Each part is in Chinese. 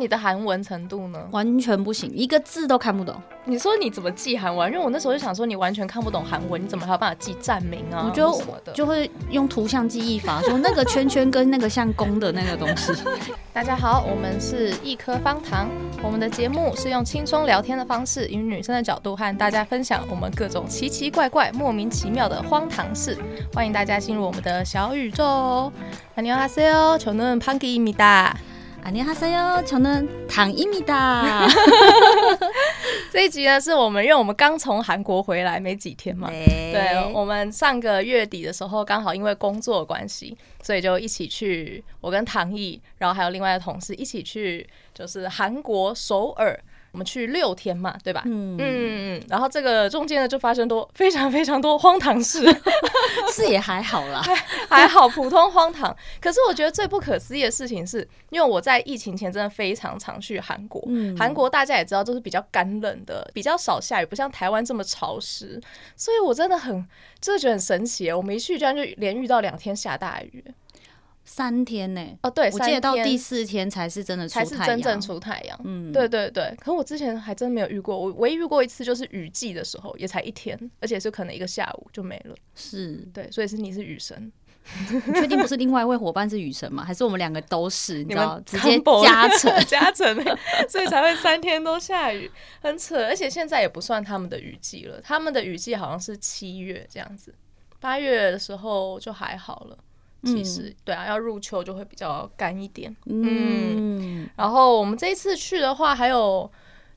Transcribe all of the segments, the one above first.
你的韩文程度呢？完全不行，一个字都看不懂。你说你怎么记韩文？因为我那时候就想说，你完全看不懂韩文，你怎么还有办法记站名啊？我就就会用图像记忆法，说那个圈圈跟那个像弓的那个东西。大家好，我们是一颗方糖，我们的节目是用轻松聊天的方式，以女生的角度和大家分享我们各种奇奇怪怪、莫名其妙的荒唐事。欢迎大家进入我们的小宇宙。안녕하세요，저는팡기입니다。 안녕하세요，저는탕입니다。这一集呢，是我们因为我们刚从韩国回来没几天嘛，对，对，我们上个月底的时候刚好因为工作关系，所以就一起去，我跟唐毅，然后还有另外的同事一起去，就是韩国首尔。 我们去六天嘛，对吧？嗯嗯嗯，然后这个中间呢，就发生多非常非常多荒唐事，是也还好啦，还 还好，普通荒唐。可是我觉得最不可思议的事情是，因为我在疫情前真的非常常去韩国，嗯，韩国大家也知道就是比较干冷的，比较少下雨，不像台湾这么潮湿，所以我真的很真的觉得很神奇，我们一去居然就连遇到两天下大雨。三天呢？哦，对，我记得到第四天才是真的出太阳，才是真正出太阳。嗯，对对对。可我之前还真没有遇过，我唯一遇过一次就是雨季的时候，也才一天，而且是可能一个下午就没了。是，对，所以是你是雨神，你确定不是另外一位伙伴是雨神吗？还是我们两个都是？你知道，直接加成 加成，所以才会三天都下雨，很扯。而且现在也不算他们的雨季了，他们的雨季好像是七月这样子，八月的时候就还好了。其实、嗯、对啊，要入秋就会比较干一点。嗯，嗯，然后我们这一次去的话，还有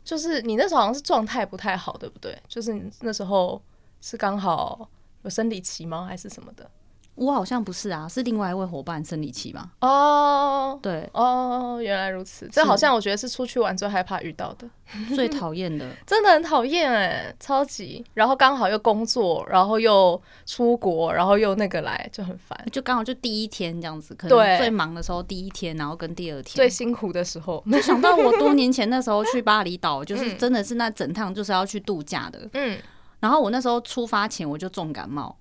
就是你那时候好像是状态不太好，对不对？就是你那时候是刚好有生理期吗？还是什么的？我好像不是啊，是另外一位伙伴生理期嘛？哦，对，哦，原来如此。这好像我觉得是出去玩最害怕遇到的，最讨厌的，真的很讨厌哎，超级。然后刚好又工作，然后又出国，然后又那个来，就很烦。就刚好就第一天这样子，可能最忙的时候第一天，然后跟第二天最辛苦的时候。没想到我多年前那时候去巴厘岛，就是真的是那整趟就是要去度假的。嗯，然后我那时候出发前我就重感冒。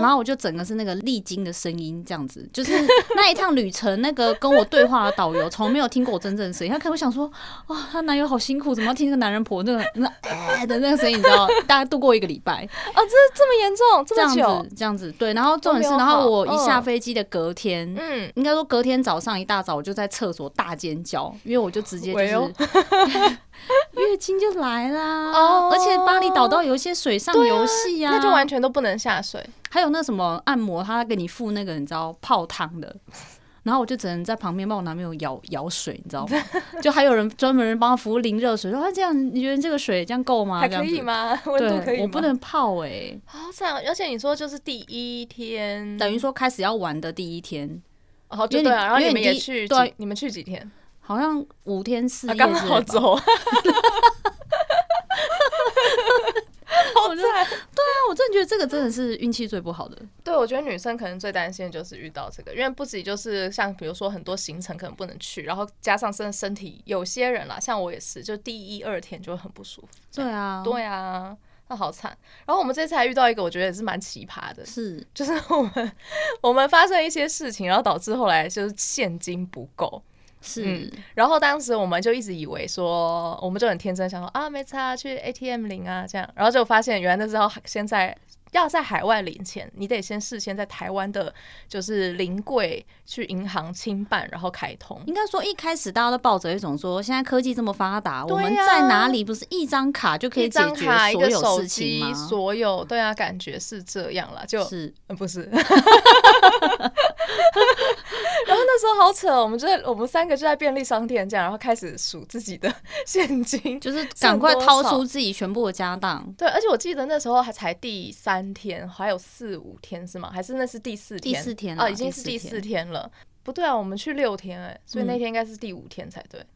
然后我就整个是那个历经的声音，这样子，就是那一趟旅程，那个跟我对话的导游从没有听过我真正的声音。他可能会想说，哇，她男友好辛苦，怎么要听这个男人婆那个那哎的那个声音？你知道，大概度过一个礼拜啊，这这么严重，这么久，这样子，对。然后重点是，然后我一下飞机的隔天，嗯，应该说隔天早上一大早我就在厕所大尖叫，因为我就直接就是。月经就来啦，oh, 而且巴厘岛到有一些水上游戏呀，那就完全都不能下水。还有那什么按摩，他给你敷那个你知道泡汤的，然后我就只能在旁边帮我男朋友舀舀水，你知道吗？就还有人专门人帮他服务淋热水，说他这样你觉得这个水这样够吗？还可以吗？温度可以吗？我不能泡哎、欸，好惨！而且你说就是第一天，等于说开始要玩的第一天，哦，就对啊，然后你们也去，对，你们去几天？好像五天四夜，刚好走。好惨！对啊，我真的觉得这个真的是运气最不好的。对，我觉得女生可能最担心的就是遇到这个，因为不止就是像比如说很多行程可能不能去，然后加上身身体，有些人啦，像我也是，就第一二天就很不舒服。对啊，对啊，那好惨。然后我们这次还遇到一个，我觉得也是蛮奇葩的，是就是我们 我们发生一些事情，然后导致后来就是现金不够。是、嗯，然后当时我们就一直以为说，我们就很天真想说啊，没差，去 ATM 领啊这样，然后就发现原来那时候现在。要在海外领钱，你得先事先在台湾的，就是临柜去银行清办，然后开通。应该说一开始大家都抱着一种说，现在科技这么发达，啊、我们在哪里不是一张卡就可以解决所有事情吗？所有对啊，感觉是这样了，就是、嗯、不是。那时候好扯，我们就在我们三个就在便利商店这样，然后开始数自己的现金，就是赶快掏出自己全部的家当。对，而且我记得那时候还才第三。天还有四五天是吗？还是那是第四天？第四天啊，已经是第四天了。不对啊，我们去六天哎、欸，所以那天应该是第五天才对。嗯、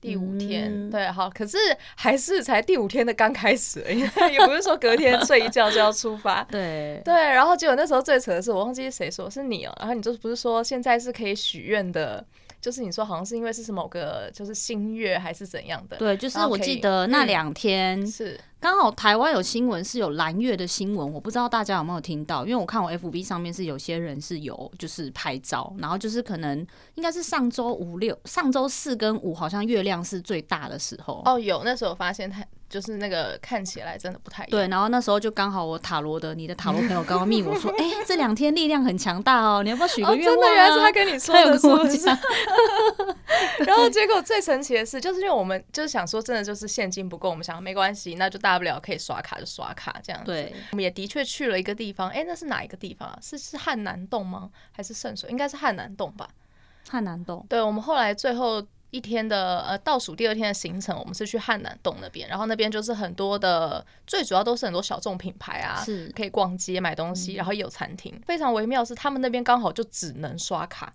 第五天对，好，可是还是才第五天的刚开始，也不是说隔天睡一觉就要出发。对对，然后结果那时候最扯的是，我忘记是谁说，是你哦、喔。然后你就是不是说现在是可以许愿的？就是你说好像是因为是是某个就是新月还是怎样的？对，就是我记得那两天是刚好台湾有新闻是有蓝月的新闻，我不知道大家有没有听到，因为我看我 FB 上面是有些人是有就是拍照，然后就是可能应该是上周五六、上周四跟五好像月亮是最大的时候。哦，有那时候发现它。就是那个看起来真的不太一样。对，然后那时候就刚好我塔罗的你的塔罗朋友刚刚密我说，哎、欸，这两天力量很强大哦，你要不要许个愿望、啊哦？真的，原来是他跟你说的，是不是？然后结果最神奇的是，就是因为我们就是想说，真的就是现金不够，我们想没关系，那就大不了可以刷卡就刷卡这样子。对，我们也的确去了一个地方，哎、欸，那是哪一个地方啊？是是汉南洞吗？还是圣水？应该是汉南洞吧？汉南洞。对，我们后来最后。一天的呃倒数第二天的行程，我们是去汉南洞那边，然后那边就是很多的，最主要都是很多小众品牌啊，是可以逛街买东西，然后也有餐厅。非常微妙是，他们那边刚好就只能刷卡，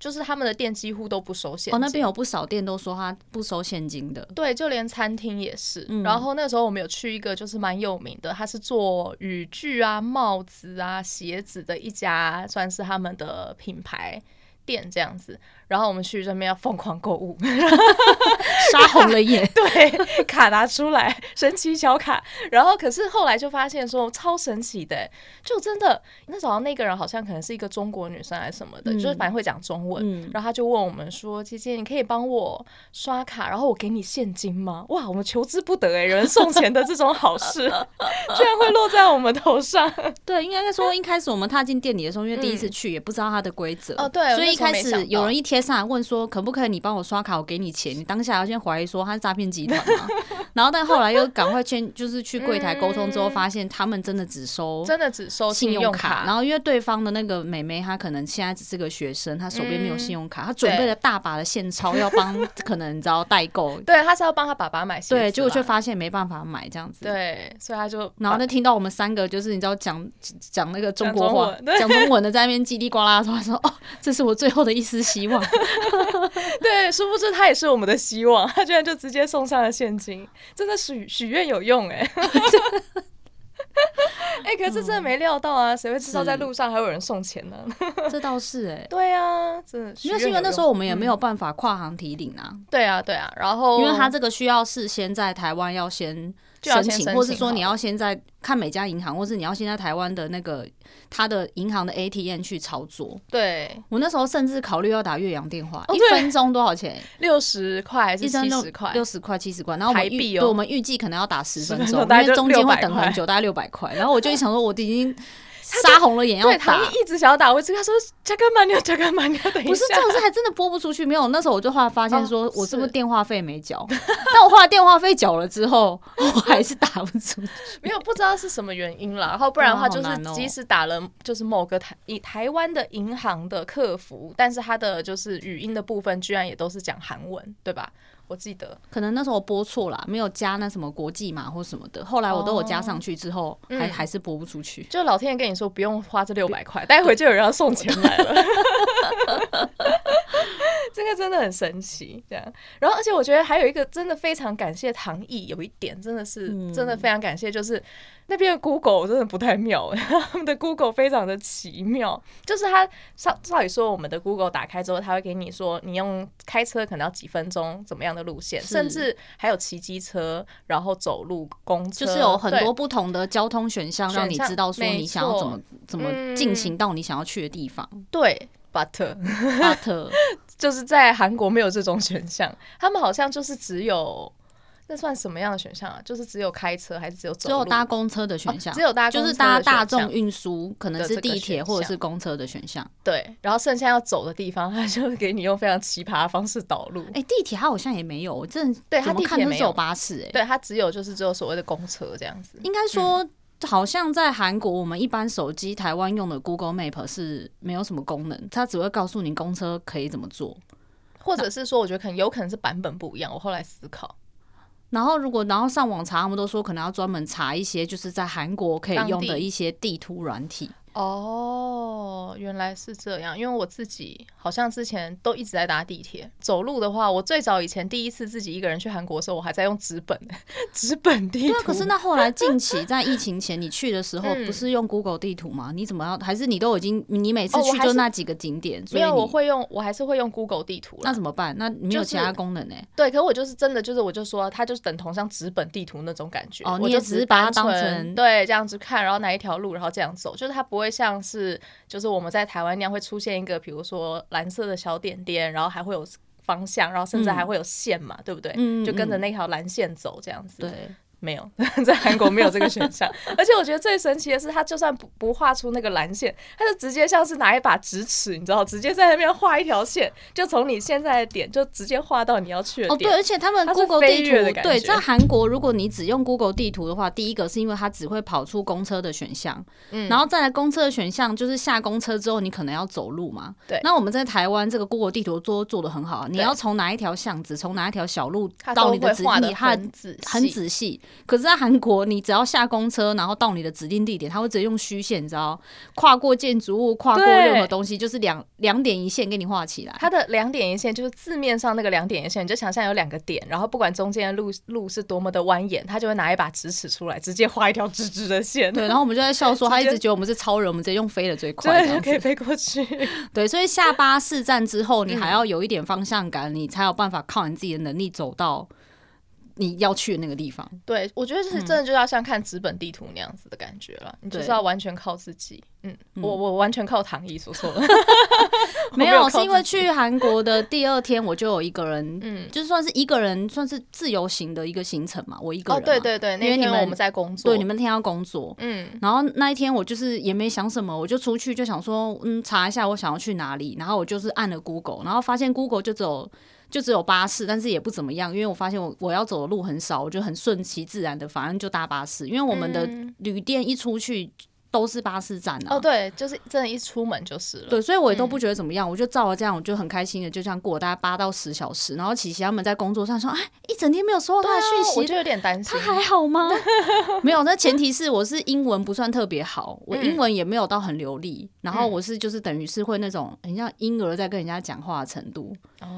就是他们的店几乎都不收现金。哦，那边有不少店都说他不收现金的。对，就连餐厅也是。然后那时候我们有去一个就是蛮有名的，他是做雨具啊、帽子啊、鞋子的一家，算是他们的品牌店这样子。然后我们去这边要疯狂购物，杀红了眼。对，卡拿出来，神奇小卡。然后可是后来就发现说超神奇的，就真的那时候那个人好像可能是一个中国女生还是什么的，嗯、就是反正会讲中文。嗯、然后他就问我们说：“姐姐，你可以帮我刷卡，然后我给你现金吗？” 哇，我们求之不得哎，有人送钱的这种好事，居然会落在我们头上。对，应该说一开始我们踏进店里的时候，因为第一次去也不知道它的规则、嗯、哦，对，所以一开始有人一天。上来问说可不可以你帮我刷卡，我给你钱。你当下要先怀疑说他是诈骗集团吗，然后但后来又赶快去就是去柜台沟通之后，发现他们真的只收真的只收信用卡。然后因为对方的那个妹妹她可能现在只是个学生，她手边没有信用卡，她准备了大把的现钞要帮 可能你知道代购。对，她是要帮她爸爸买。对，结果却发现没办法买这样子。对，所以她就然后就听到我们三个就是你知道讲讲那个中国话讲中文的在那边叽里呱啦说说哦，这是我最后的一丝希望。对，殊不知他也是我们的希望，他居然就直接送上了现金，真的许许愿有用哎！哎，可是真的没料到啊，谁会知道在路上还有人送钱呢？这倒是哎，对啊，真的，因为因为那时候我们也没有办法跨行提领啊，对啊，对啊，然后因为他这个需要事先在台湾要先。申请，或是说你要先在看每家银行，或是你要先在台湾的那个他的银行的 ATM 去操作。对，我那时候甚至考虑要打岳阳电话，一分钟多少钱？六十块还是七十块？六十块、七十块。然后我们预，对，我们预计可能要打十分钟，因为中间会等很久，大概六百块。然后我就一想说，我已经。杀红了眼要打，对，他一直想要打，我一直跟他说加干嘛？你 要加干嘛？你 要等一下。不是这种事，还真的拨不出去。没有，那时候我就后来发现说，我是不是电话费没缴？但我后来电话费缴了之后，我还是打不出去。没有，不知道是什么原因啦。然后不然的话，就是即使打了，就是某个台以台湾的银行的客服，但是他的就是语音的部分，居然也都是讲韩文，对吧？我记得可能那时候我拨错了，没有加那什么国际码或什么的。后来我都有加上去之后，还、嗯、还是播不出去。就老天爷跟你说不用花这六百块，待会就有人要送钱来了。这个真的很神奇，这样。然后，而且我觉得还有一个真的非常感谢唐毅，有一点真的是真的非常感谢，就是那边的 Google 真的不太妙，他们的 Google 非常的奇妙。就是他照照理说，我们的 Google 打开之后，他会给你说，你用开车可能要几分钟，怎么样的路线，甚至还有骑机车，然后走路、公车，就是有很多不同的交通选项，让你知道说你想要怎么怎么进行到你想要去的地方。对，But But 就是在韩国没有这种选项，他们好像就是只有那算什么样的选项啊？就是只有开车还是只有走？只有搭公车的选项，只有搭就是搭大众运输，可能是地铁或者是公车的选项。对，然后剩下要走的地方，他就给你用非常奇葩的方式导路。哎，地铁它好像也没有，我真的对它地铁没有巴士，哎，对它只有就是只有所谓的公车这样子。应该说。好像在韩国，我们一般手机台湾用的 Google Map 是没有什么功能，它只会告诉你公车可以怎么做，或者是说，我觉得可能有可能是版本不一样。我后来思考，然后如果然后上网查，他们都说可能要专门查一些就是在韩国可以用的一些地图软体。哦，原来是这样。因为我自己好像之前都一直在搭地铁，走路的话，我最早以前第一次自己一个人去韩国的时候，我还在用纸本 纸本地图。对啊，可是那后来 近期在疫情前你去的时候，不是用 Google 地图吗？你怎么要？还是你都已经你每次去就那几个景点？所以我会用，我还是会用 Google 地图。那怎么办？那没有其他功能呢？对，可我就是真的就是我就说它就是等同像纸本地图那种感觉。哦，你也只是把它当成对这样子看，然后哪一条路，然后这样走，就是它不会像是。就是我们在台湾那样会出现一个，比如说蓝色的小点点，然后还会有方向，然后甚至还会有线嘛，嗯、对不对？嗯，就跟着那条蓝线走这样子。对。没有，在韩国没有这个选项，而且我觉得最神奇的是，他就算不不画出那个蓝线，他就直接像是拿一把直尺，你知道，直接在那边画一条线，就从你现在的点就直接画到你要去的点。哦，对，而且他们 Google 地图，对，在韩国，如果你只用 Google 地图的话，第一个是因为它只会跑出公车的选项，嗯，然后再来公车的选项就是下公车之后你可能要走路嘛，对。那我们在台湾这个 Google 地图做做得很好，你要从哪一条巷子，从哪一条小路到你的指定地，它很仔很仔细，可是在韩国。你只要下公车，然后到你的指定地点，他会直接用虚线，你知道，跨过建筑物，跨过任何东西，就是两两点一线给你画起来。它的两点一线就是字面上那个两点一线，你就想象有两个点，然后不管中间的路路是多么的蜿蜒，他就会拿一把直尺出来，直接画一条直直的线。对，然后我们就在笑说，他一直觉得我们是超人，我们直接用飞的最快，对，可以飞过去。对，所以下巴士站之后，你还要有一点方向感，你才有办法靠你自己的能力走到。你要去的那个地方，对，我觉得是真的就要像看纸本地图那样子的感觉了，嗯、你就是要完全靠自己。嗯，嗯。我我完全靠糖衣说错了，没有，是因为去韩国的第二天我就有一个人，嗯，就算是一个人，算是自由行的一个行程嘛，我一个人。哦，对对对，因为你们我们在工作，对，你们天要工作，嗯，然后那一天我就是也没想什么，我就出去就想说，嗯，查一下我想要去哪里，然后我就是按了 Google，然后发现 Google 就只有。就只有巴士，但是也不怎么样，因为我发现我我要走的路很少，我就很顺其自然的，反正就搭巴士。因为我们的旅店一出去都是巴士站啊。哦，对，就是真的，一出门就是了。对，所以我也都不觉得怎么样，我就照了这样，我就很开心的，就这样过大概八到十小时。然后琪琪他们在工作上说，哎，一整天没有收到他的讯息，我就有点担心，他还好吗？没有，那前提是我是英文不算特别好，我英文也没有到很流利，然后我是就是等于是会那种很像婴儿在跟人家讲话的程度。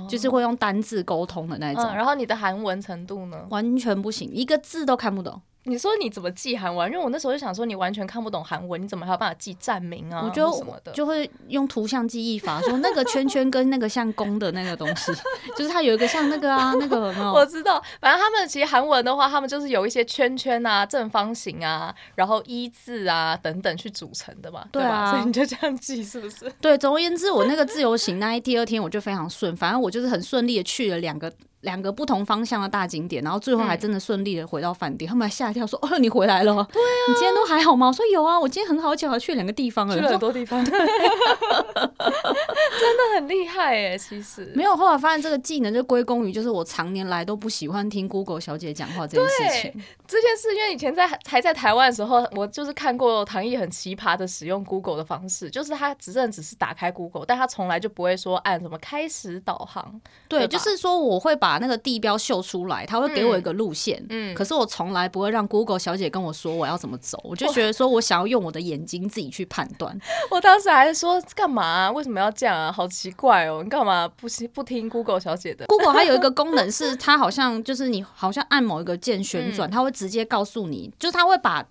就是会用单字沟通的那种，嗯，然后你的韩文程度呢？完全不行，一个字都看不懂。你说你怎么记韩文？因为我那时候就想说，你完全看不懂韩文，你怎么还有办法记站名啊？我就就会用图像记忆法，说那个圈圈跟那个像弓的那个东西，就是它有一个像那个啊，那个有？我知道，反正他们其实韩文的话，他们就是有一些圈圈啊、正方形啊，然后一字啊等等去组成的嘛，对啊，所以你就这样记是不是？对，总而言之，我那个自由行那一第二天我就非常顺，反正我就是很顺利的去了两个。两个不同方向的大景点，然后最后还真的顺利的回到饭店，嗯、他们还吓一跳说：“哦，你回来了？对啊，你今天都还好吗？”我说：“有啊，我今天很好巧，去两个地方了，去了很多地方，真的很厉害哎。”其实没有，后来发现这个技能就归功于就是我常年来都不喜欢听 Google 小姐讲话这件事情。这件事因为以前在还在台湾的时候，我就是看过唐毅很奇葩的使用 Google 的方式，就是他只认只是打开 Google，但他从来就不会说按什么开始导航。对，对就是说我会把。把那个地标秀出来，他会给我一个路线，嗯，可是我从来不会让 Google 小姐跟我说我要怎么走，我就觉得说我想要用我的眼睛自己去判断。我当时还是说干嘛啊？为什么要这样啊？好奇怪哦！你干嘛不不听 Google 小姐的？Google 还有一个功能是，它好像就是你好像按某一个键旋转，它会直接告诉你，就是它会把。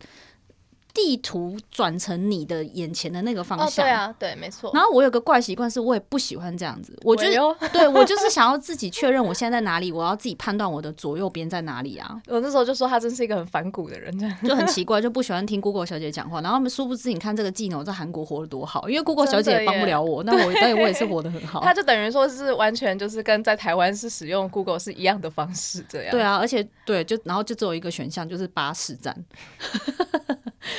地图转成你的眼前的那个方向，哦、对啊，对，没错。然后我有个怪习惯，是我也不喜欢这样子。我觉得，对我就是想要自己确认我现在在哪里，我要自己判断我的左右边在哪里啊。我那时候就说他真是一个很反骨的人，就很奇怪，就不喜欢听 Google 小姐讲话。然后他们殊不知，你看这个技能在韩国活得多好，因为 Google 小姐也帮不了我，那我但我也是活得很好。他就等于说是完全就是跟在台湾是使用 Google 是一样的方式，这样。对啊，而且对，就然后就只有一个选项，就是巴士站。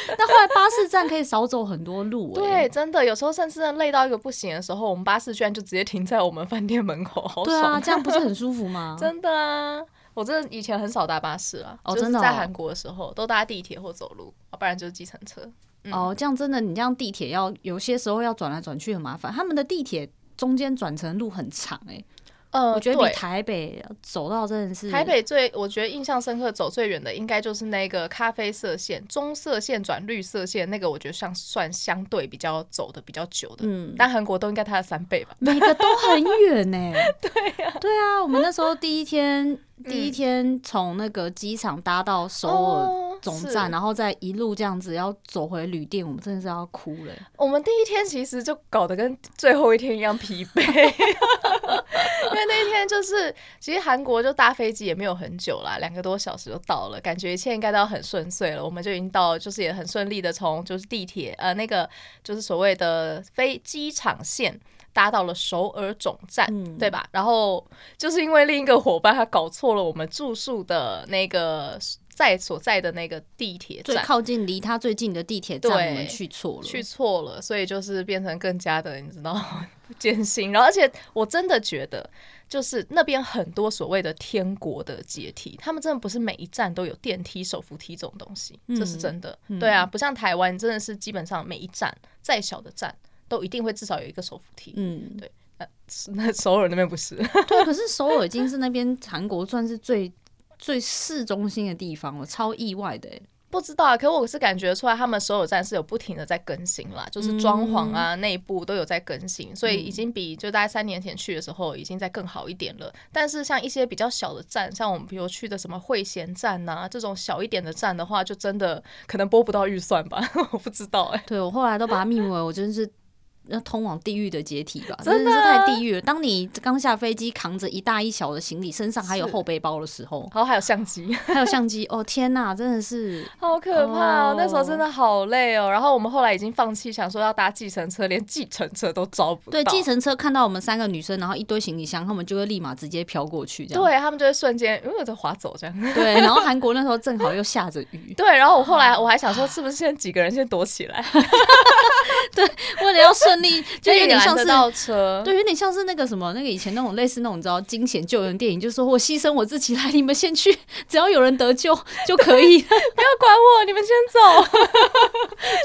那后来巴士站可以少走很多路，欸，对，真的有时候甚至累到一个不行的时候，我们巴士居然就直接停在我们饭店门口，好爽。对啊，这样不是很舒服吗？真的啊，我真的以前很少搭巴士啊，哦，真的，在韩国的时候都搭地铁或走路，不然就是计程车。嗯、哦，这样真的，你这样地铁要有些时候要转来转去很麻烦，他们的地铁中间转乘路很长，欸，哎。呃，我觉得比台北走到真的是台北最，我觉得印象深刻走最远的应该就是那个咖啡色线，棕色线转绿色线，那个我觉得像算相对比较走的比较久的。嗯，但韩国都应该它的三倍吧？每个都很远呢、欸。对呀、啊，对啊，我们那时候第一天。第一天从那个机场搭到首尔总站，然后再一路这样子要走回旅店，我们真的是要哭了。我们第一天其实就搞得跟最后一天一样疲惫，因为那一天就是其实韩国就搭飞机也没有很久啦，两个多小时就到了，感觉一切应该都要很顺遂了。我们就已经到，就是也很顺利的从就是地铁呃那个就是所谓的飞机场线。搭到了首尔总站，嗯，对吧？然后就是因为另一个伙伴他搞错了我们住宿的那个在所在的那个地铁站，最靠近离他最近的地铁站，我们去错了，去错了，所以就是变成更加的你知道 艰辛。然后而且我真的觉得，就是那边很多所谓的天国的阶梯，他们真的不是每一站都有电梯、手扶梯这种东西，这是真的。嗯、对啊，不像台湾，真的是基本上每一站再小的站。都一定会至少有一个手扶梯，嗯，对，那 那首尔那边不是，对，可是首尔已经是那边韩国算是最最市中心的地方了，超意外的，不知道啊，可我是感觉出来他们首尔站是有不停的在更新啦，就是装潢啊，内部都有在更新，所以已经比就大概三年前去的时候已经在更好一点了。但是像一些比较小的站，像我们比如去的什么会贤站呐，这种小一点的站的话，就真的可能拨不到预算吧，我不知道哎。对，我后来都把它命为我真是。要通往地狱的阶梯吧，真的，是太地狱了。当你刚下飞机，扛着一大一小的行李，身上还有后背包的时候，然后还有相机，还有相机，哦天哪，真的是 好可怕哦！那时候真的好累哦。然后我们后来已经放弃，想说要搭计程车，连计程车都招不到。对，计程车看到我们三个女生，然后一堆行李箱，他们就会立马直接飘过去，这样。对，他们就会瞬间，因为在滑走这样。对，然后韩国那时候正好又下着雨。对，然后我后来我还想说，是不是先几个人先躲起来？对，为了要顺利，就有点像是倒车，对，有点像是那个什么，那个以前那种类似那种你知道惊险救援电影，就是说我牺牲我自己来，你们先去，只要有人得救就可以，不要管我，你们先走。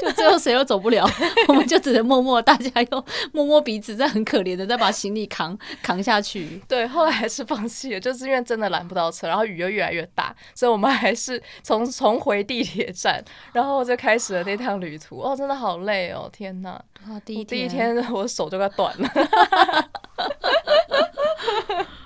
就最后谁都走不了，我们就只能默默，大家又摸摸鼻子，再很可怜的再把行李扛扛下去。对，后来还是放弃了，就是因为真的拦不到车，然后雨又越来越大，所以我们还是从重回地铁站，然后就开始了那趟旅途。哦，真的好累哦，天哪！啊，第一第一天 我手就快断了。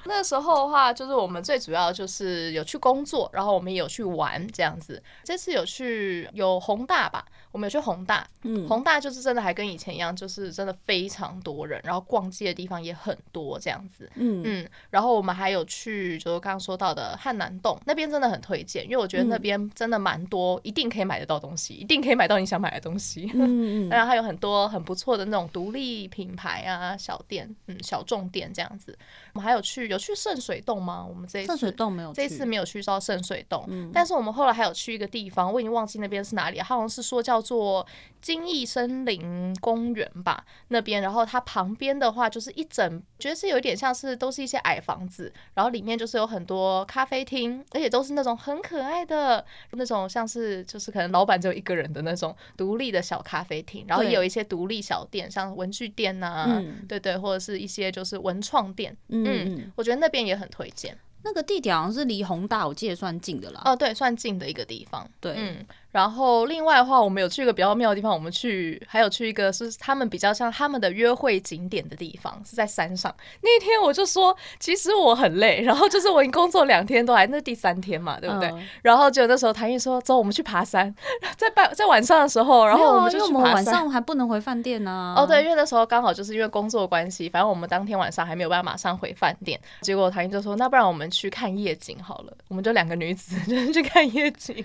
那时候的话，就是我们最主要就是有去工作，然后我们也有去玩这样子。这次有去有宏大吧。我们有去宏大，嗯，宏大就是真的还跟以前一样，就是真的非常多人，然后逛街的地方也很多这样子，嗯。嗯，然后我们还有去，就是刚刚说到的汉南洞那边，真的很推荐，因为我觉得那边真的蛮多，一定可以买得到东西，一定可以买到你想买的东西，嗯嗯，然后还有很多很不错的那种独立品牌啊，小店，嗯，小众店这样子。我们还有去有去圣水洞吗？我们这一次圣水洞没有，这一次没有去到圣水洞，嗯，但是我们后来还有去一个地方，我已经忘记那边是哪里，好像是说叫。做金义森林公园吧，那边，然后它旁边的话就是一整，觉得是有点像是都是一些矮房子，然后里面就是有很多咖啡厅，而且都是那种很可爱的那种，像是就是可能老板只有一个人的那种独立的小咖啡厅，然后也有一些独立小店，像文具店呐、啊，嗯、对对，或者是一些就是文创店，嗯，嗯，我觉得那边也很推荐。那个地点好像是离宏大，我记得算近的啦。哦，对，算近的一个地方。对，嗯。然后另外的话，我们有去一个比较妙的地方，我们去还有去一个是他们比较像他们的约会景点的地方，是在山上。那天我就说，其实我很累，然后就是我已经工作两天都还，那第三天嘛，对不对？嗯、然后就那时候谭毅说，走，我们去爬山。在半在晚上的时候，然后我们就去爬山。我们晚上还不能回饭店呢、啊。哦，对，因为那时候刚好就是因为工作关系，反正我们当天晚上还没有办法马上回饭店。结果谭毅就说，那不然我们去看夜景好了，我们就两个女子 就去看夜景。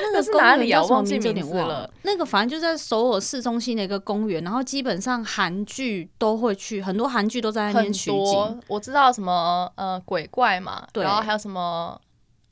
那个是哪里啊？我忘记名字了。那个反正就在首尔市中心的一个公园，然后基本上韩剧都会去，很多韩剧都在那边取景。我知道什么呃鬼怪嘛，然后还有什么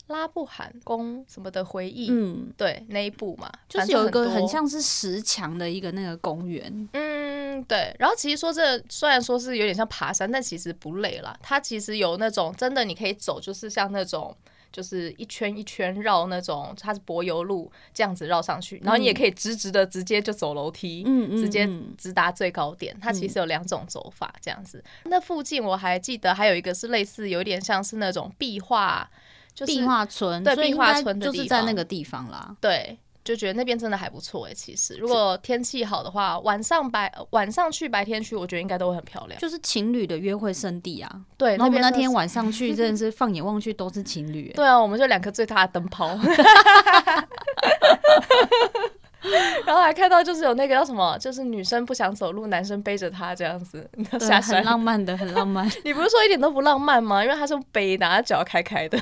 拉布罕宫什么的回忆，嗯，对，那一部嘛，就是有一个很像是石墙的一个那个公园，嗯，对。然后其实说这虽然说是有点像爬山，但其实不累啦。它其实有那种真的你可以走，就是像那种。就是一圈一圈绕那种，它是柏油路这样子绕上去，然后你也可以直直的直接就走楼梯，嗯，直接直达最高点。它其实有两种走法这样子。那附近我还记得还有一个是类似，有点像是那种壁画，就是壁画村，对，壁画村就是在那个地方啦，对。就觉得那边真的还不错哎，其实如果天气好的话，晚上白晚上去白天去，我觉得应该都会很漂亮。就是情侣的约会圣地啊。对，那边那天晚上去真的是 放眼望去都是情侣。对啊，我们就两颗最大的灯泡，然后还看到就是有那个叫什么，就是女生不想走路，男生背着她这样子下山，很浪漫的，很浪漫。你不是说一点都不浪漫吗？因为他是背的，他脚开开的。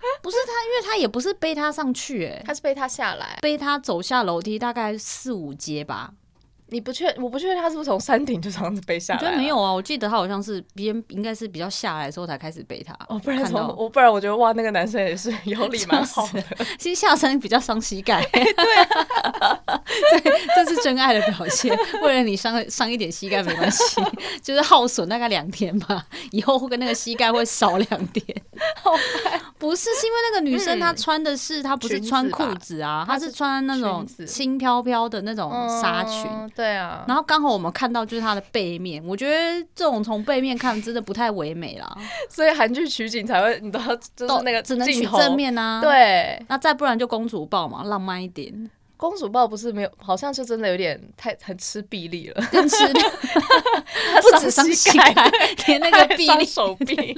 不是他，因为他也不是背他上去，欸，哎，他是背他下来，背他走下楼梯，大概四五阶吧。你不确，我不确定他是不是从山顶就这样子背下来。我觉得没有啊，我记得他好像是别人应该是比较下来的时候才开始背他。哦，不然从我不然我觉得哇，那个男生也是有礼蛮好的。其实下山比较伤膝盖。对啊，对，这是真爱的表现。为了你伤伤一点膝盖没关系，就是耗损大概两天吧，以后会跟那个膝盖会少两点。不是，是因为那个女生她穿的是她不是穿裤子啊，她是穿那种轻飘飘的那种纱裙。对啊，然后刚好我们看到就是它的背面，我觉得这种从背面看真的不太唯美啦。所以韩剧取景才会，你都要就是那个 只能取正面啊。对，那再不然就公主抱嘛，浪漫一点。公主抱不是没有，好像就真的有点太很吃臂力了，更吃力，不止伤膝盖，连那个臂力手臂。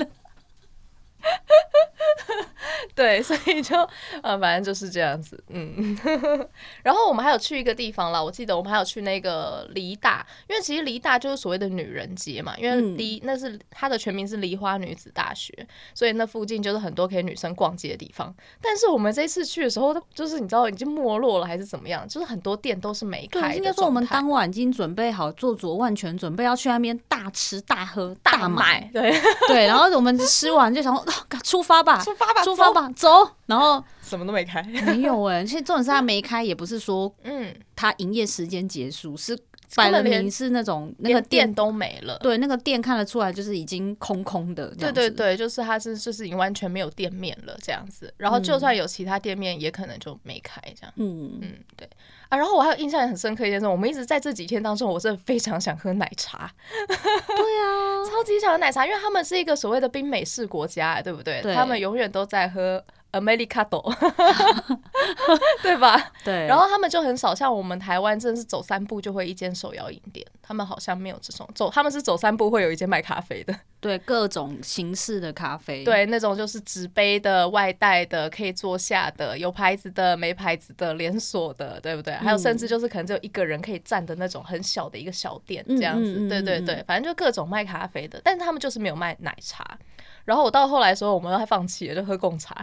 对，所以就呃，反正就是这样子，嗯。然后我们还有去一个地方啦，我记得我们还有去那个梨大，因为其实梨大就是所谓的女人街嘛，因为梨、嗯、那是它的全名是梨花女子大学，所以那附近就是很多可以女生逛街的地方。但是我们这一次去的时候，就是你知道已经没落了还是怎么样？就是很多店都是没开的。应该说我们当晚已经准备好做足万全准备，要去那边大吃大喝大买。对 对，然后我们吃完就想说，出发吧，出发吧，出发吧。走，然后 什么都没开，没有哎、欸。其实重点是他没开，也不是说嗯，他营业时间结束，是摆了明是那种那个店，都没了。对，那个店看得出来就是已经空空的。对对对，就是它是就是已经完全没有店面了这样子。然后就算有其他店面，也可能就没开这样。嗯嗯，对啊。然后我还有印象很深刻一件事，我们一直在这几天当中，我真的非常想喝奶茶。对啊，超级想喝奶茶，因为他们是一个所谓的冰美式国家，对不对？对，他们永远都在喝。Americano，对吧？对。然后他们就很少像我们台湾，真的是走三步就会一间手摇饮店。他们好像没有这种走，他们是走三步会有一间卖咖啡的。对，各种形式的咖啡。对，那种就是纸杯的、外带的、可以坐下的、有牌子的、没牌子的、连锁的，对不对？还有甚至就是可能只有一个人可以站的那种很小的一个小店这样子。对对对，反正就各种卖咖啡的，但是他们就是没有卖奶茶。然后我到后来的时候，我们都还放弃了，就喝贡茶。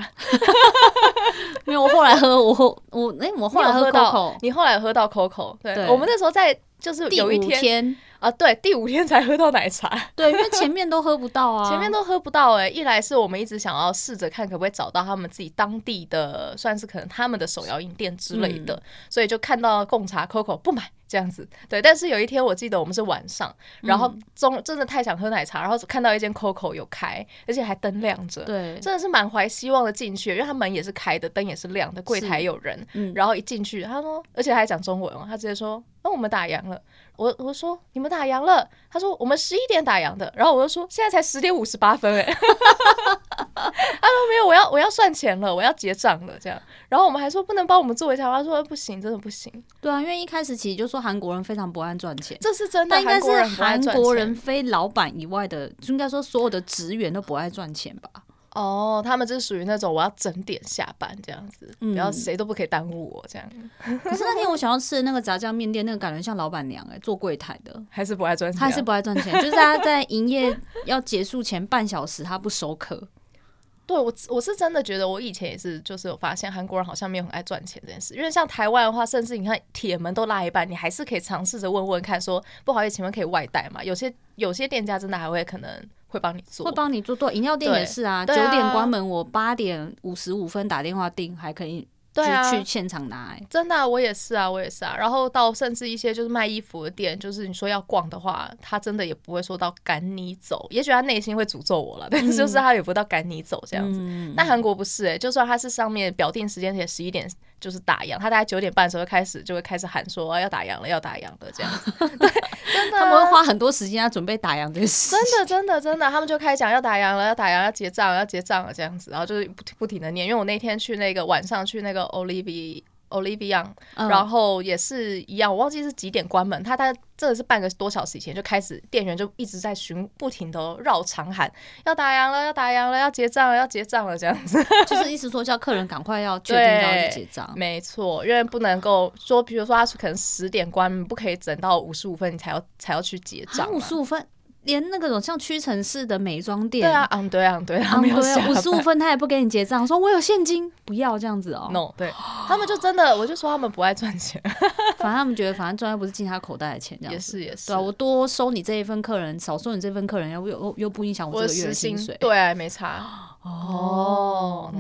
没有，我后来喝，我我哎，我后来喝到，你后来喝到 Coco。对，我们那时候在就是有一天啊，对，第五天才喝到奶茶。对，因为前面都喝不到啊，前面都喝不到哎。一来是我们一直想要试着看可不可以找到他们自己当地的，算是可能他们的手摇饮店之类的，所以就看到贡茶 Coco 不买。这样子，对，但是有一天我记得我们是晚上，然后中真的太想喝奶茶，然后看到一间 COCO 有开，而且还灯亮着，对，真的是满怀希望的进去，因为他门也是开的，灯也是亮的，柜台有人，嗯，然后一进去，他说，而且还讲中文哦，他直接说，那我们打烊了。我我说你们打烊了，他说我们十一点打烊的，然后我就说现在才十点五十八分哎，他说没有，我要我要算钱了，我要结账了这样，然后我们还说不能帮我们做一下，他说不行，真的不行。对啊，因为一开始其实就说韩国人非常不爱赚钱，这是真的，应该是韩国人非老板以外的，就应该说所有的职员都不爱赚钱吧。哦，他们就是属于那种我要整点下班这样子，不要谁都不可以耽误我这样。可是那天我想要吃的那个炸酱面店，那个感觉像老板娘哎、欸，做柜台的，还是不爱赚钱，还是不爱赚钱，就是他在营业要结束前半小时他不收客。对我我是真的觉得，我以前也是，就是有发现韩国人好像没有很爱赚钱这件事。因为像台湾的话，甚至你看铁门都拉一半，你还是可以尝试着问问看，说不好意思，请问可以外带吗？有些有些店家真的还会可能。会帮你做，会帮你做。对，饮料店也是啊。九点关门，我八点五十五分打电话订，还可以对啊，去现场拿、欸。真的、啊，我也是啊，我也是啊。然后到甚至一些就是卖衣服的店，就是你说要逛的话，他真的也不会说到赶你走。也许他内心会诅咒我了，但是就是他也不到赶你走这样子。嗯、但韩国不是诶、欸，就算他是上面表定时间写十一点。就是打烊，他大概九点半的时候开始就会开始喊说、啊、要打烊了，要打烊了这样子。对，真的，他们会花很多时间要准备打烊这件事。真的，真的，真的，他们就开始讲要打烊了，要打烊，要结账，要结账了这样子，然后就是不不停的念。因为我那天去那个晚上去那个 Olivia。Olivia，然后也是一样，我忘记是几点关门。他他这是半个多小时以前就开始，店员就一直在巡，不停的绕场喊要打烊了，要打烊了，要结账了，要结账了，这样子，就是意思说叫客人赶快要确定要去结账。没错，因为不能够说，比如说他是可能十点关门，不可以等到五十五分你才要才要去结账。五十五分。连那个种像屈臣氏的美妆店，对啊，嗯，对啊，对啊，没有五十五分他也不给你结账，说我有现金，不要这样子哦。No，对，他们就真的，我就说他们不爱赚钱，反正他们觉得反正赚又不是进他口袋的钱，这样子也是也是。对啊，我多收你这一份客人，少收你这份客人，又又又不影响我这个月薪水，对啊，没差。哦。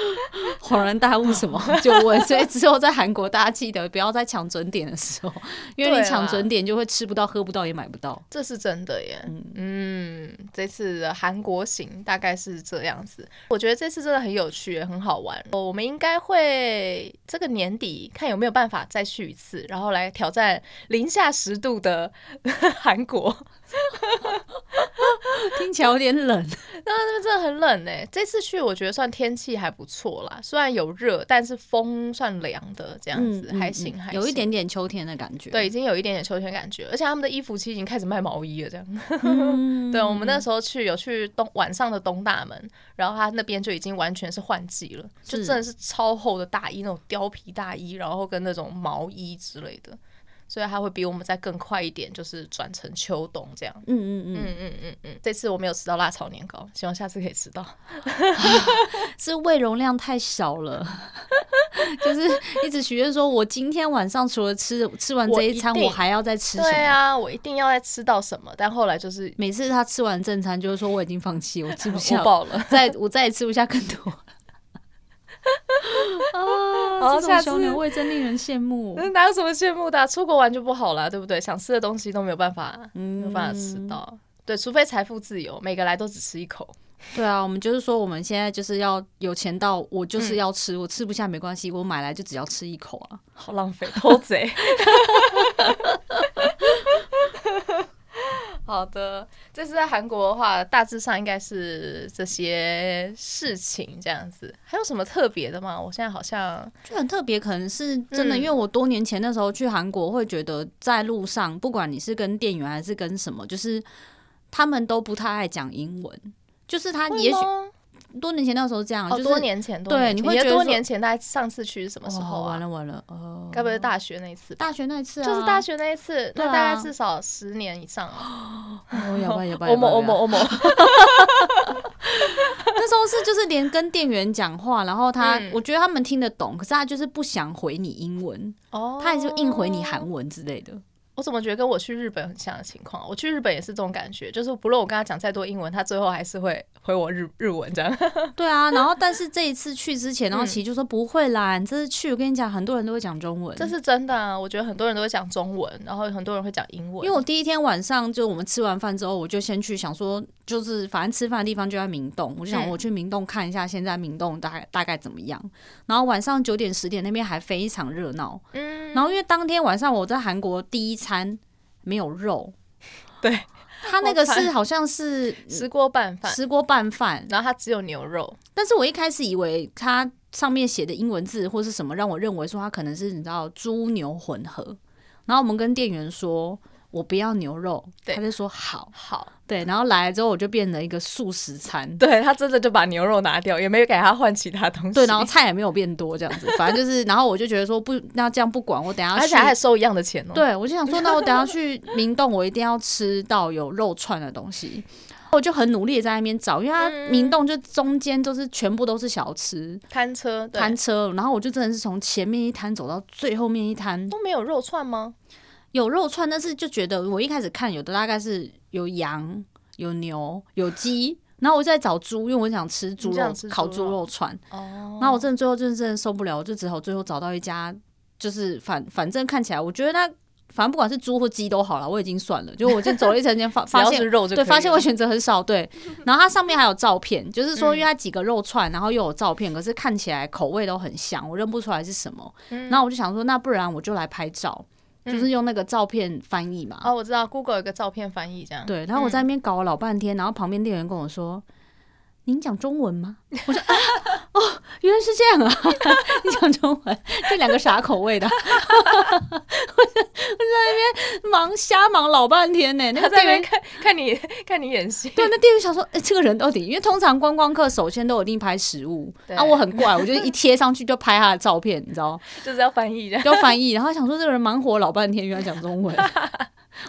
恍然大悟，什么 就问，所以之后在韩国，大家记得不要再抢准点的时候，因为你抢准点就会吃不到、喝不到、也买不到。这是真的耶。嗯，嗯，这次的韩国行大概是这样子。我觉得这次真的很有趣，很好玩。我们应该会这个年底看有没有办法再去一次，然后来挑战零下十度的韩国。听起来有点冷，那那边真的很冷呢。这次去我觉得算天气还不错啦，虽然有热，但是风算凉的，这样子、嗯、还行，还行，有一点点秋天的感觉。对，已经有一点点秋天感觉，而且他们的衣服其实已经开始卖毛衣了，这样。嗯、对，我们那时候去有去东晚上的东大门，然后他那边就已经完全是换季了，就真的是超厚的大衣，那种貂皮大衣，然后跟那种毛衣之类的。所以它会比我们再更快一点，就是转成秋冬这样。嗯嗯嗯嗯嗯嗯嗯。这次我没有吃到辣炒年糕，希望下次可以吃到。是胃容量太小了，就是一直许愿说，我今天晚上除了吃吃完这一餐，我，我还要再吃什么？对啊，我一定要再吃到什么。但后来就是每次他吃完正餐，就是说我已经放弃，我吃不下，我饱了，再我再也吃不下更多。啊！这种小鸟胃真令人羡慕。哪有什么羡慕的？出国玩就不好了，对不对？想吃的东西都没有办法，嗯没有办法吃到。对，除非财富自由，每个来都只吃一口。对啊，我们就是说，我们现在就是要有钱到我就是要吃，我吃不下没关系，我买来就只要吃一口啊，好浪费，偷贼。好的，这次在韩国的话，大致上应该是这些事情这样子。还有什么特别的吗？我现在好像就很特别，可能是真的，因为我多年前那时候去韩国，会觉得在路上，不管你是跟店员还是跟什么，就是他们都不太爱讲英文，就是他也许。多年前那时候这样，就是多年前，对，你会觉得多年前，大概上次去是什么时候？完了完了，哦，该不会是大学那一次？大学那一次啊，就是大学那一次，那大概至少十年以上了。哦，有吧有吧，欧某欧某欧某。那时候是就是连跟店员讲话，然后他，我觉得他们听得懂，可是他就是不想回你英文，哦，他还是硬回你韩文之类的。我怎么觉得跟我去日本很像的情况？我去日本也是这种感觉，就是不论我跟他讲再多英文，他最后还是会回我日日文这样。对啊，然后但是这一次去之前，然后其实就说不会啦，你这次去我跟你讲，很多人都会讲中文，这是真的啊。我觉得很多人都会讲中文，然后很多人会讲英文。因为我第一天晚上就我们吃完饭之后，我就先去想说，就是反正吃饭的地方就在明洞，我就想我去明洞看一下现在明洞大概大概怎么样。然后晚上九点十点那边还非常热闹，嗯，然后因为当天晚上我在韩国第一餐。没有肉，对，他那个 是好像是 石锅拌饭，石锅拌饭，然后它只有牛肉。但是我一开始以为它上面写的英文字或是什么，让我认为说它可能是你知道猪牛混合。然后我们跟店员说。我不要牛肉，他就说好，好，对，然后来了之后我就变成一个素食餐，对，他真的就把牛肉拿掉，也没有给他换其他东西，对，然后菜也没有变多这样子，反正就是，然后我就觉得说不，那这样不管，我等下去，而且还收一样的钱哦，对，我就想说，那我等下去明洞，我一定要吃到有肉串的东西，我就很努力在那边找，因为他明洞就中间都是全部都是小吃摊车，摊车，然后我就真的是从前面一摊走到最后面一摊，都没有肉串吗？有肉串，但是就觉得我一开始看有的大概是有羊、有牛、有鸡，然后我就在找猪，因为我想吃猪肉，烤猪肉串。哦。然后我真的最后真的真的受不了，我就只好最后找到一家，就是反反正看起来，我觉得它反正不管是猪或鸡都好了，我已经算了。就我就走了一整天，发 发现对，发现我选择很少。对。然后它上面还有照片，就是说因为它几个肉串，然后又有照片，可是看起来口味都很像，我认不出来是什么。然后我就想说，那不然我就来拍照。就是用那个照片翻译嘛。哦，我知道，Google 有个照片翻译这样。对，然后我在那边搞了老半天，然后旁边店员跟我说：“您讲中文吗？”我说：“啊，哦，原来是这样啊！你讲中文，这两个啥口味的？” 我在我在那边忙瞎忙老半天呢。那个店员看看你看你演戏。对，那店员想说：“哎，这个人到底……因为通常观光客首先都有一定拍食物，啊，我很怪，我就一贴上去就拍他的照片，你知道 就是要翻译，要翻译。然后想说这个人忙活老半天，原来讲中文。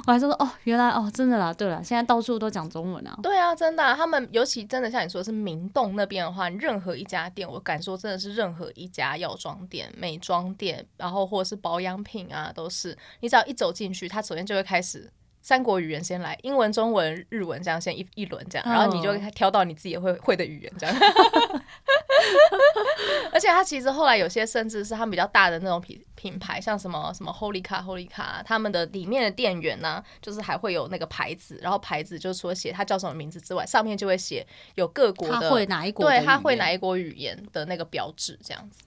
我还说哦，原来哦，真的啦，对了，现在到处都讲中文啊。对啊，真的啊，他们尤其真的像你说是明洞那边的话，任何一家店，我敢说真的是任何一家药妆店、美妆店，然后或者是保养品啊，都是你只要一走进去，他首先就会开始。三国语言先来，英文、中文、日文这样先一一轮这样，然后你就挑到你自己会会的语言这样。而且它其实后来有些甚至是他们比较大的那种品品牌，像什么什么 Holyca Holyca，他们的里面的店员呢，就是还会有那个牌子，然后牌子就除了写他叫什么名字之外，上面就会写有各国的，他会哪一国，对，他会哪一国语言的那个标志这样子。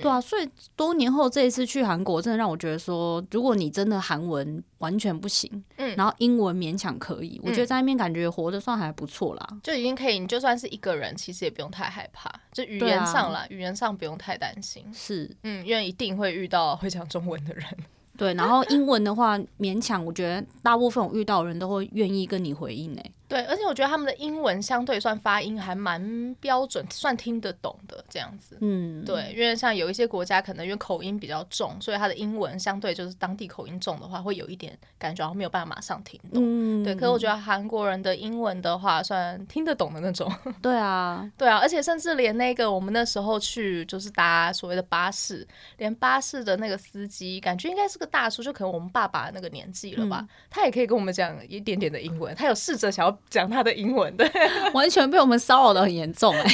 对啊，所以多年后这一次去韩国，真的让我觉得说，如果你真的韩文完全不行，嗯，然后英文勉强可以，嗯，我觉得在那边感觉活得算还不错啦，就已经可以。你就算是一个人，其实也不用太害怕，就语言上啦，啊，语言上不用太担心。是，嗯，因为一定会遇到会讲中文的人。对，然后英文的话，勉强我觉得大部分我遇到的人都会愿意跟你回应诶。对，而且我觉得他们的英文相对算发音还蛮标准，算听得懂的这样子。嗯，对，因为像有一些国家可能因为口音比较重，所以他的英文相对就是当地口音重的话，会有一点感觉，没有办法马上听懂。嗯，对。可是我觉得韩国人的英文的话，算听得懂的那种。对啊，对啊，而且甚至连那个我们那时候去就是搭所谓的巴士，连巴士的那个司机，感觉应该是个大叔，就可能我们爸爸那个年纪了吧，嗯，他也可以跟我们讲一点点的英文，他有试着想要。讲他的英文，对，完全被我们骚扰的很严重，哎，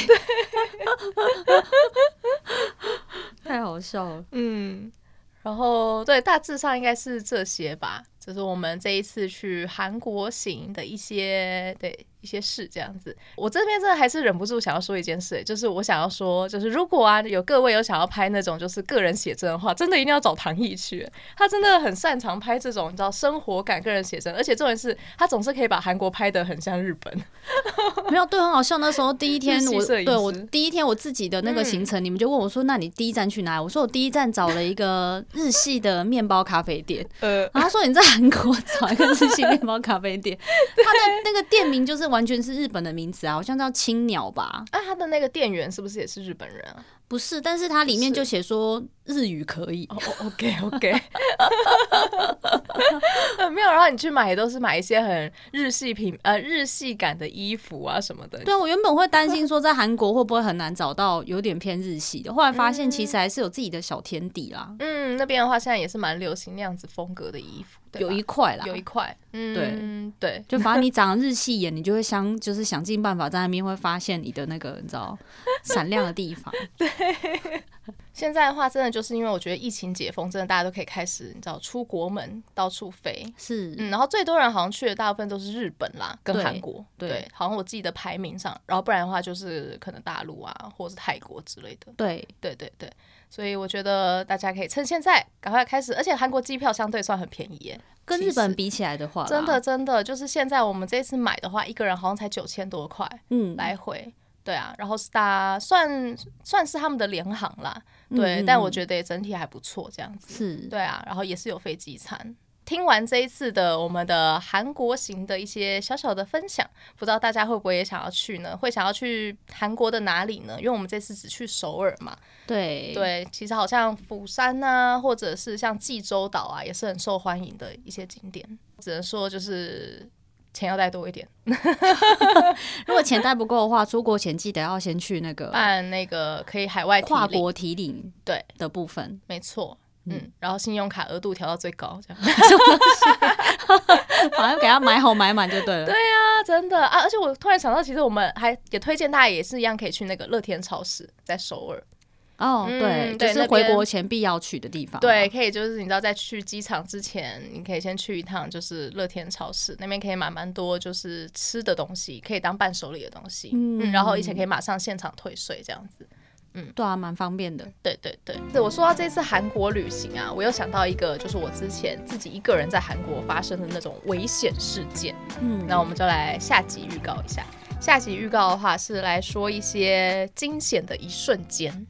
太好笑了，嗯，然后对，大致上应该是这些吧，就是我们这一次去韩国行的一些对。一些事这样子，我这边真的还是忍不住想要说一件事，就是我想要说，就是如果啊有各位有想要拍那种就是个人写真的话，真的一定要找唐毅去，他真的很擅长拍这种你知道生活感个人写真，而且重点是他总是可以把韩国拍的很像日本。没有，对，很好笑。那时候第一天 我对我第一天我自己的那个行程，嗯、你们就问我说，那你第一站去哪里？我说我第一站找了一个日系的面包咖啡店。呃，然后他说你在韩国找一个日系面包咖啡店，它的那个店名就是。完全是日本的名字啊，好像叫青鸟吧？啊，他的那个店员是不是也是日本人啊？不是，但是它里面就写说日语可以。哦，OK OK。没有，然后你去买也都是买一些很日系品呃日系感的衣服啊什么的。对啊，我原本会担心说在韩国会不会很难找到有点偏日系的，后来发现其实还是有自己的小天地啦。嗯，那边的话现在也是蛮流行那样子风格的衣服，有一块啦，有一块。嗯，对。对，就反正你长日系眼，你就会想 就是想尽办法在那边会发现你的那个你知道闪亮的地方。对。现在的话，真的就是因为我觉得疫情解封，真的大家都可以开始，你知道出国门到处飞，是，嗯，然后最多人好像去的大部分都是日本啦，跟韩国，对，对，好像我记得排名上，然后不然的话就是可能大陆啊，或者是泰国之类的，对，对对对，所以我觉得大家可以趁现在赶快开始，而且韩国机票相对算很便宜耶，跟日本比起来的话，真的真的就是现在我们这次买的话，一个人好像才九千多块，嗯，来回。对啊，然后是搭算算是他们的联航啦，对，嗯、但我觉得也整体还不错，这样子是，对啊，然后也是有飞机餐。听完这一次的我们的韩国行的一些小小的分享，不知道大家会不会也想要去呢？会想要去韩国的哪里呢？因为我们这次只去首尔嘛，对对，其实好像釜山啊，或者是像济州岛啊，也是很受欢迎的一些景点。只能说就是。钱要带多一点，如果钱带不够的话，出国前记得要先去那个办那个可以海外跨国提领对的部分，没错。嗯，然后信用卡额度调到最高，这样，反正给他买好买满就对了。对呀、啊，真的啊！而且我突然想到，其实我们还也推荐大家也是一样，可以去那个乐天超市，在首尔。哦，对，就、嗯、是回国前必要去的地方。对，可以就是你知道，在去机场之前，你可以先去一趟，就是乐天超市那边可以买蛮多，就是吃的东西，可以当伴手礼的东西。嗯，嗯，然后而且可以马上现场退税这样子。嗯，对啊，蛮方便的。对对对，对我说到这次韩国旅行啊，我又想到一个，就是我之前自己一个人在韩国发生的那种危险事件。嗯，那我们就来下集预告一下。下集预告的话是来说一些惊险的一瞬间。